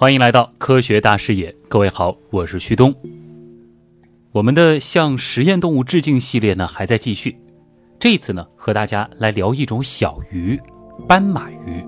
欢迎来到科学大视野，各位好，我是旭东。我们的向实验动物致敬系列呢还在继续，这一次呢和大家来聊一种小鱼——斑马鱼。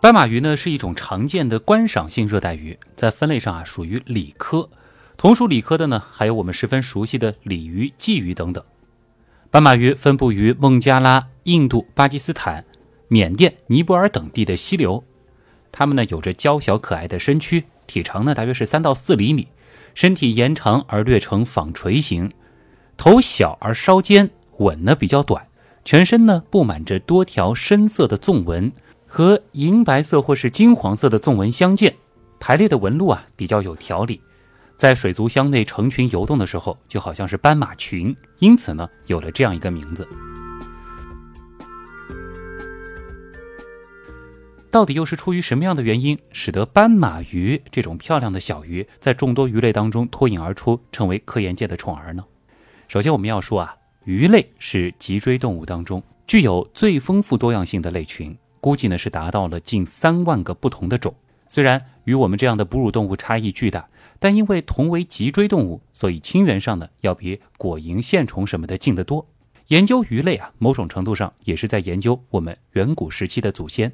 斑马鱼呢是一种常见的观赏性热带鱼，在分类上啊属于鲤科，同属鲤科的呢还有我们十分熟悉的鲤鱼、鲫鱼等等。斑马鱼分布于孟加拉、印度、巴基斯坦、缅甸、尼泊尔等地的溪流。它们呢有着娇小可爱的身躯，体长呢大约是三到四厘米，身体延长而略呈纺锤形，头小而稍尖，吻呢比较短，全身呢布满着多条深色的纵纹，和银白色或是金黄色的纵纹相间，排列的纹路啊比较有条理，在水族箱内成群游动的时候，就好像是斑马群，因此呢有了这样一个名字。到底又是出于什么样的原因，使得斑马鱼这种漂亮的小鱼在众多鱼类当中脱颖而出，成为科研界的宠儿呢？首先，我们要说啊，鱼类是脊椎动物当中具有最丰富多样性的类群，估计呢是达到了近三万个不同的种。虽然与我们这样的哺乳动物差异巨大，但因为同为脊椎动物，所以亲缘上呢要比果蝇、线虫什么的近得多。研究鱼类啊，某种程度上也是在研究我们远古时期的祖先。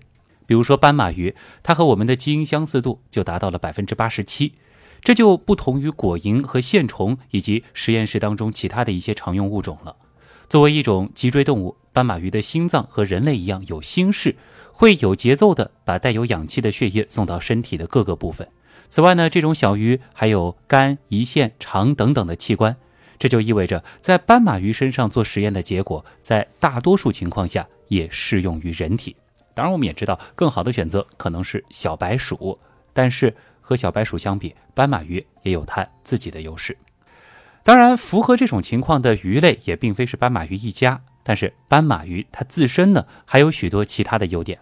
比如说斑马鱼，它和我们的基因相似度就达到了百分之八十七，这就不同于果蝇和线虫以及实验室当中其他的一些常用物种了。作为一种脊椎动物，斑马鱼的心脏和人类一样有心室，会有节奏的把带有氧气的血液送到身体的各个部分。此外呢，这种小鱼还有肝、胰腺、肠等等的器官，这就意味着在斑马鱼身上做实验的结果，在大多数情况下也适用于人体。当然，我们也知道，更好的选择可能是小白鼠，但是和小白鼠相比，斑马鱼也有它自己的优势。当然，符合这种情况的鱼类也并非是斑马鱼一家，但是斑马鱼它自身呢，还有许多其他的优点。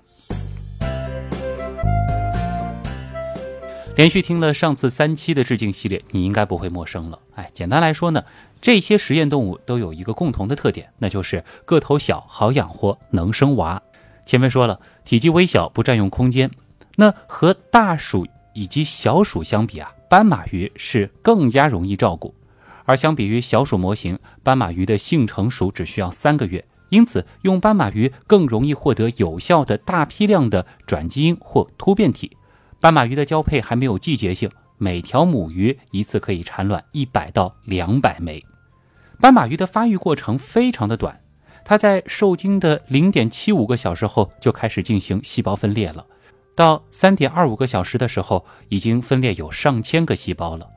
连续听了上次三期的致敬系列，你应该不会陌生了。哎，简单来说呢，这些实验动物都有一个共同的特点，那就是个头小、好养活、能生娃。前面说了，体积微小，不占用空间。那和大鼠以及小鼠相比啊，斑马鱼是更加容易照顾。而相比于小鼠模型，斑马鱼的性成熟只需要三个月，因此用斑马鱼更容易获得有效的大批量的转基因或突变体。斑马鱼的交配还没有季节性，每条母鱼一次可以产卵一百到两百枚。斑马鱼的发育过程非常的短。它在受精的零点七五个小时后就开始进行细胞分裂了，到三点二五个小时的时候，已经分裂有上千个细胞了，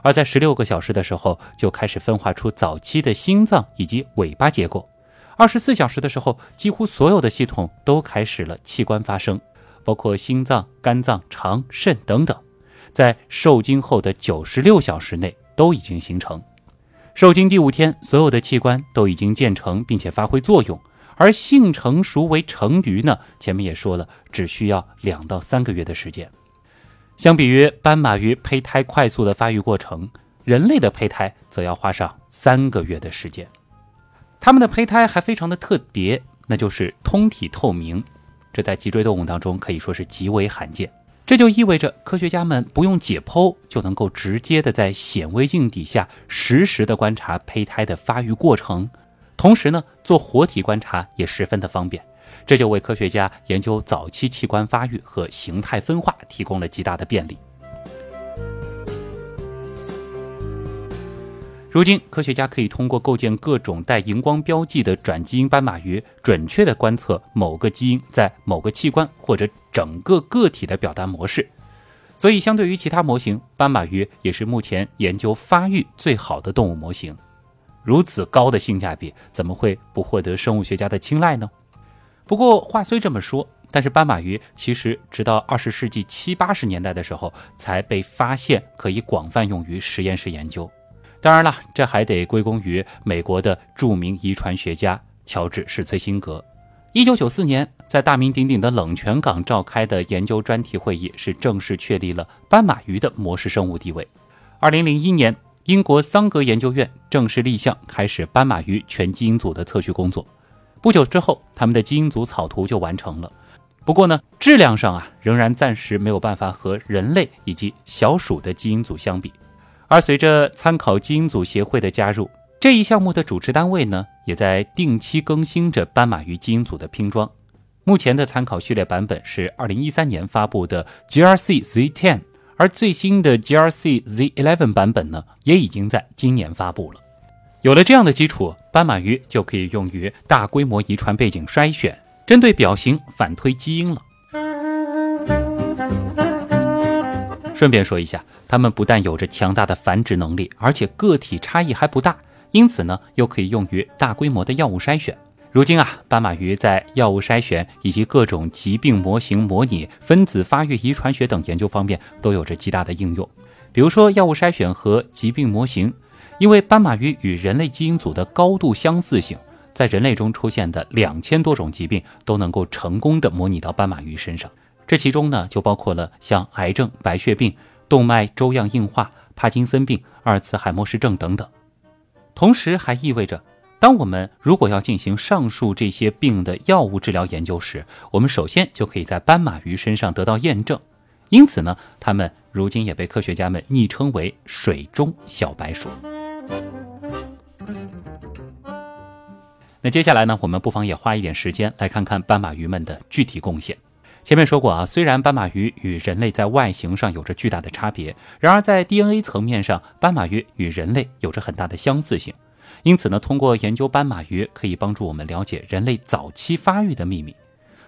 而在十六个小时的时候就开始分化出早期的心脏以及尾巴结构，二十四小时的时候，几乎所有的系统都开始了器官发生，包括心脏、肝脏、肠、肾等等，在受精后的九十六小时内都已经形成。受精第五天，所有的器官都已经建成并且发挥作用，而性成熟为成鱼呢？前面也说了，只需要两到三个月的时间。相比于斑马鱼胚胎快速的发育过程，人类的胚胎则要花上三个月的时间。它们的胚胎还非常的特别，那就是通体透明，这在脊椎动物当中可以说是极为罕见。这就意味着科学家们不用解剖就能够直接的在显微镜底下实时的观察胚胎的发育过程，同时呢做活体观察也十分的方便，这就为科学家研究早期器官发育和形态分化提供了极大的便利。如今，科学家可以通过构建各种带荧光标记的转基因斑马鱼，准确地观测某个基因在某个器官或者整个个体的表达模式。所以，相对于其他模型，斑马鱼也是目前研究发育最好的动物模型。如此高的性价比，怎么会不获得生物学家的青睐呢？不过话虽这么说，但是斑马鱼其实直到二十世纪七八十年代的时候才被发现可以广泛用于实验室研究。当然了，这还得归功于美国的著名遗传学家乔治史崔辛格。一九九四年，在大名鼎鼎的冷泉港召开的研究专题会议，是正式确立了斑马鱼的模式生物地位。二零零一年，英国桑格研究院正式立项开始斑马鱼全基因组的测序工作。不久之后，他们的基因组草图就完成了。不过呢，质量上啊，仍然暂时没有办法和人类以及小鼠的基因组相比。而随着参考基因组协会的加入，这一项目的主持单位呢，也在定期更新着斑马鱼基因组的拼装。目前的参考序列版本是二零一三年发布的 GRC Z10，而最新的 GRC Z11 版本呢，也已经在今年发布了。有了这样的基础，斑马鱼就可以用于大规模遗传背景筛选，针对表型反推基因了。顺便说一下，它们不但有着强大的繁殖能力，而且个体差异还不大，因此呢，又可以用于大规模的药物筛选。如今啊，斑马鱼在药物筛选以及各种疾病模型模拟、分子发育遗传学等研究方面都有着极大的应用。比如说药物筛选和疾病模型，因为斑马鱼与人类基因组的高度相似性，在人类中出现的两千多种疾病都能够成功的模拟到斑马鱼身上。这其中呢，就包括了像癌症、白血病、动脉粥样硬化、帕金森病、阿尔茨海默氏症等等。同时还意味着。当我们如果要进行上述这些病的药物治疗研究时，我们首先就可以在斑马鱼身上得到验证。因此呢，它们如今也被科学家们昵称为“水中小白鼠”。那接下来呢，我们不妨也花一点时间来看看斑马鱼们的具体贡献。前面说过啊，虽然斑马鱼与人类在外形上有着巨大的差别，然而在 DNA 层面上，斑马鱼与人类有着很大的相似性。因此呢，通过研究斑马鱼，可以帮助我们了解人类早期发育的秘密。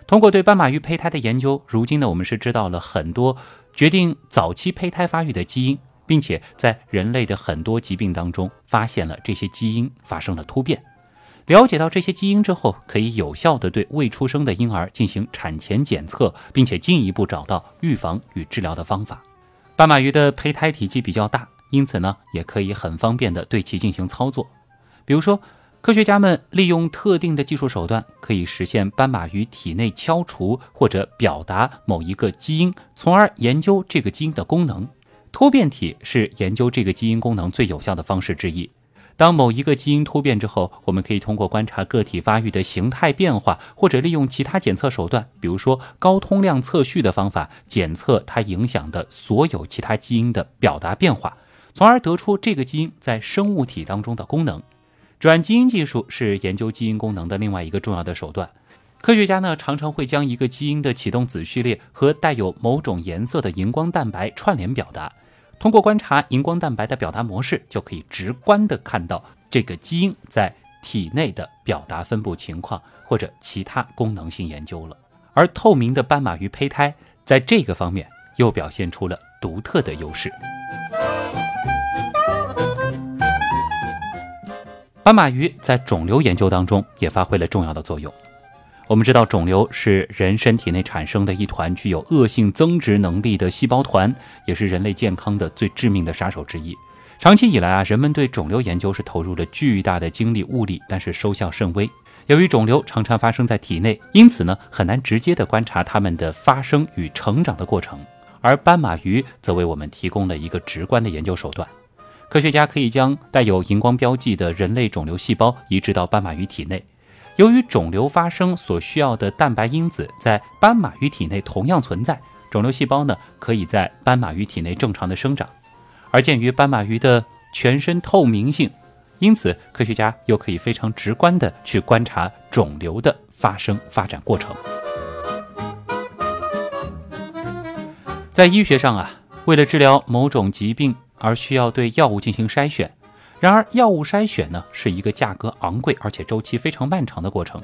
通过对斑马鱼胚胎的研究，如今呢，我们是知道了很多决定早期胚胎发育的基因，并且在人类的很多疾病当中发现了这些基因发生了突变。了解到这些基因之后，可以有效地对未出生的婴儿进行产前检测，并且进一步找到预防与治疗的方法。斑马鱼的胚胎体积比较大，因此呢，也可以很方便地对其进行操作。比如说，科学家们利用特定的技术手段，可以实现斑马鱼体内敲除或者表达某一个基因，从而研究这个基因的功能。突变体是研究这个基因功能最有效的方式之一。当某一个基因突变之后，我们可以通过观察个体发育的形态变化，或者利用其他检测手段，比如说高通量测序的方法，检测它影响的所有其他基因的表达变化，从而得出这个基因在生物体当中的功能。转基因技术是研究基因功能的另外一个重要的手段。科学家呢常常会将一个基因的启动子序列和带有某种颜色的荧光蛋白串联表达。通过观察荧光蛋白的表达模式，就可以直观的看到这个基因在体内的表达分布情况或者其他功能性研究了。而透明的斑马鱼胚胎在这个方面又表现出了独特的优势。斑马鱼在肿瘤研究当中也发挥了重要的作用。我们知道，肿瘤是人身体内产生的一团具有恶性增殖能力的细胞团，也是人类健康的最致命的杀手之一。长期以来啊，人们对肿瘤研究是投入了巨大的精力物力，但是收效甚微。由于肿瘤常常发生在体内，因此呢，很难直接的观察它们的发生与成长的过程。而斑马鱼则为我们提供了一个直观的研究手段。科学家可以将带有荧光标记的人类肿瘤细胞移植到斑马鱼体内。由于肿瘤发生所需要的蛋白因子在斑马鱼体内同样存在，肿瘤细胞呢可以在斑马鱼体内正常的生长。而鉴于斑马鱼的全身透明性，因此科学家又可以非常直观的去观察肿瘤的发生发展过程。在医学上啊，为了治疗某种疾病。而需要对药物进行筛选，然而药物筛选呢是一个价格昂贵而且周期非常漫长的过程，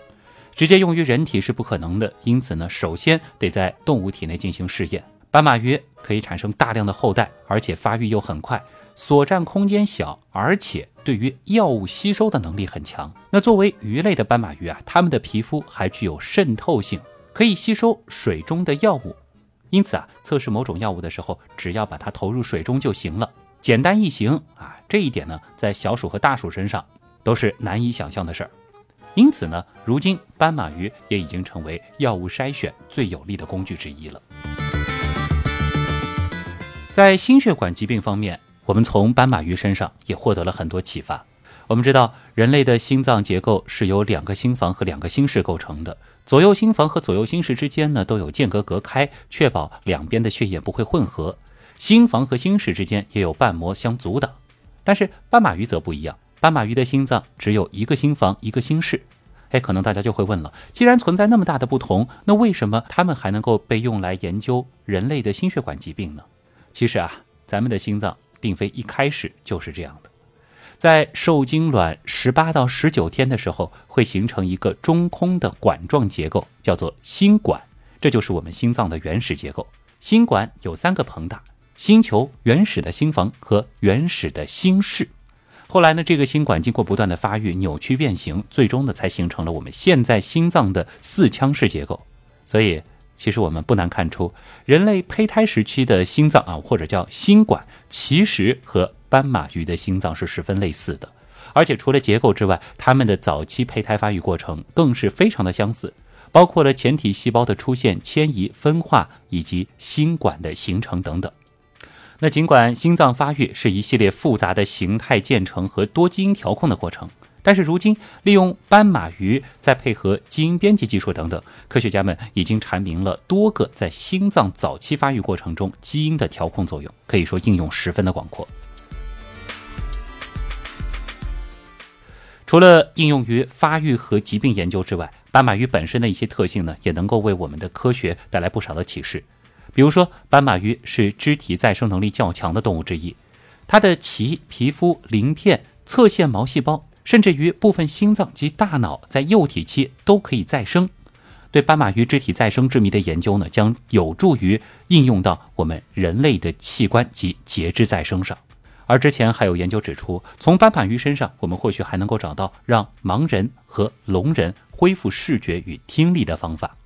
直接用于人体是不可能的。因此呢，首先得在动物体内进行试验。斑马鱼可以产生大量的后代，而且发育又很快，所占空间小，而且对于药物吸收的能力很强。那作为鱼类的斑马鱼啊，它们的皮肤还具有渗透性，可以吸收水中的药物。因此啊，测试某种药物的时候，只要把它投入水中就行了。简单易行啊，这一点呢，在小鼠和大鼠身上都是难以想象的事儿。因此呢，如今斑马鱼也已经成为药物筛选最有力的工具之一了。在心血管疾病方面，我们从斑马鱼身上也获得了很多启发。我们知道，人类的心脏结构是由两个心房和两个心室构成的。左右心房和左右心室之间呢都有间隔隔开，确保两边的血液不会混合。心房和心室之间也有瓣膜相阻挡。但是斑马鱼则不一样，斑马鱼的心脏只有一个心房一个心室。哎，可能大家就会问了，既然存在那么大的不同，那为什么它们还能够被用来研究人类的心血管疾病呢？其实啊，咱们的心脏并非一开始就是这样的。在受精卵十八到十九天的时候，会形成一个中空的管状结构，叫做心管。这就是我们心脏的原始结构。心管有三个膨大：心球、原始的心房和原始的心室。后来呢，这个心管经过不断的发育、扭曲变形，最终呢才形成了我们现在心脏的四腔式结构。所以，其实我们不难看出，人类胚胎时期的心脏啊，或者叫心管，其实和斑马鱼的心脏是十分类似的，而且除了结构之外，它们的早期胚胎发育过程更是非常的相似，包括了前体细胞的出现、迁移、分化以及心管的形成等等。那尽管心脏发育是一系列复杂的形态建成和多基因调控的过程，但是如今利用斑马鱼再配合基因编辑技术等等，科学家们已经阐明了多个在心脏早期发育过程中基因的调控作用，可以说应用十分的广阔。除了应用于发育和疾病研究之外，斑马鱼本身的一些特性呢，也能够为我们的科学带来不少的启示。比如说，斑马鱼是肢体再生能力较强的动物之一，它的鳍、皮肤、鳞片、侧线毛细胞，甚至于部分心脏及大脑，在幼体期都可以再生。对斑马鱼肢体再生之谜的研究呢，将有助于应用到我们人类的器官及节肢再生上。而之前还有研究指出，从斑马鱼身上，我们或许还能够找到让盲人和聋人恢复视觉与听力的方法。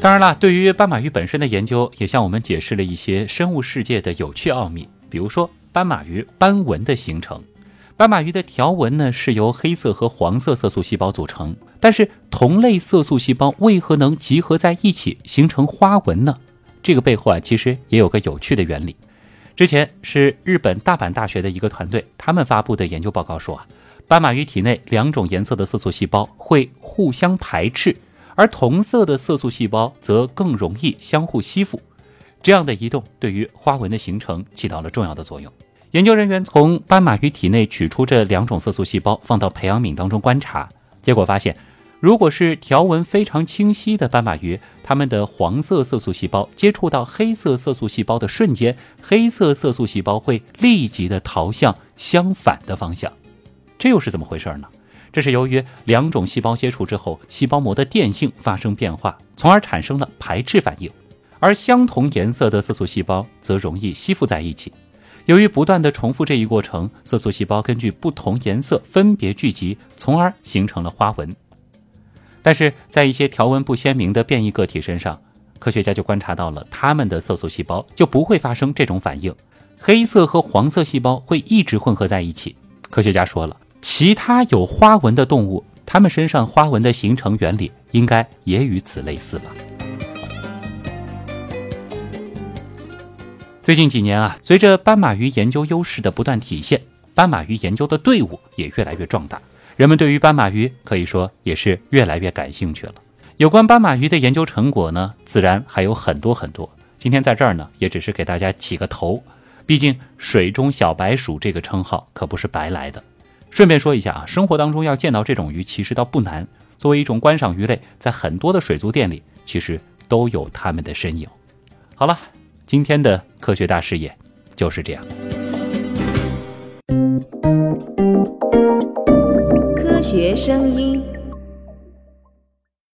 当然了，对于斑马鱼本身的研究，也向我们解释了一些生物世界的有趣奥秘。比如说，斑马鱼斑纹的形成。斑马鱼的条纹呢，是由黑色和黄色色素细胞组成，但是同类色素细胞为何能集合在一起形成花纹呢？这个背后啊，其实也有个有趣的原理。之前是日本大阪大学的一个团队，他们发布的研究报告说啊，斑马鱼体内两种颜色的色素细胞会互相排斥，而同色的色素细胞则更容易相互吸附。这样的移动对于花纹的形成起到了重要的作用。研究人员从斑马鱼体内取出这两种色素细胞，放到培养皿当中观察，结果发现。如果是条纹非常清晰的斑马鱼，它们的黄色色素细胞接触到黑色色素细胞的瞬间，黑色色素细胞会立即的逃向相反的方向。这又是怎么回事呢？这是由于两种细胞接触之后，细胞膜的电性发生变化，从而产生了排斥反应。而相同颜色的色素细胞则容易吸附在一起。由于不断的重复这一过程，色素细胞根据不同颜色分别聚集，从而形成了花纹。但是在一些条纹不鲜明的变异个体身上，科学家就观察到了它们的色素细胞就不会发生这种反应，黑色和黄色细胞会一直混合在一起。科学家说了，其他有花纹的动物，它们身上花纹的形成原理应该也与此类似吧。最近几年啊，随着斑马鱼研究优势的不断体现，斑马鱼研究的队伍也越来越壮大。人们对于斑马鱼可以说也是越来越感兴趣了。有关斑马鱼的研究成果呢，自然还有很多很多。今天在这儿呢，也只是给大家起个头。毕竟“水中小白鼠”这个称号可不是白来的。顺便说一下啊，生活当中要见到这种鱼其实倒不难。作为一种观赏鱼类，在很多的水族店里其实都有它们的身影。好了，今天的科学大视野就是这样。科学声音。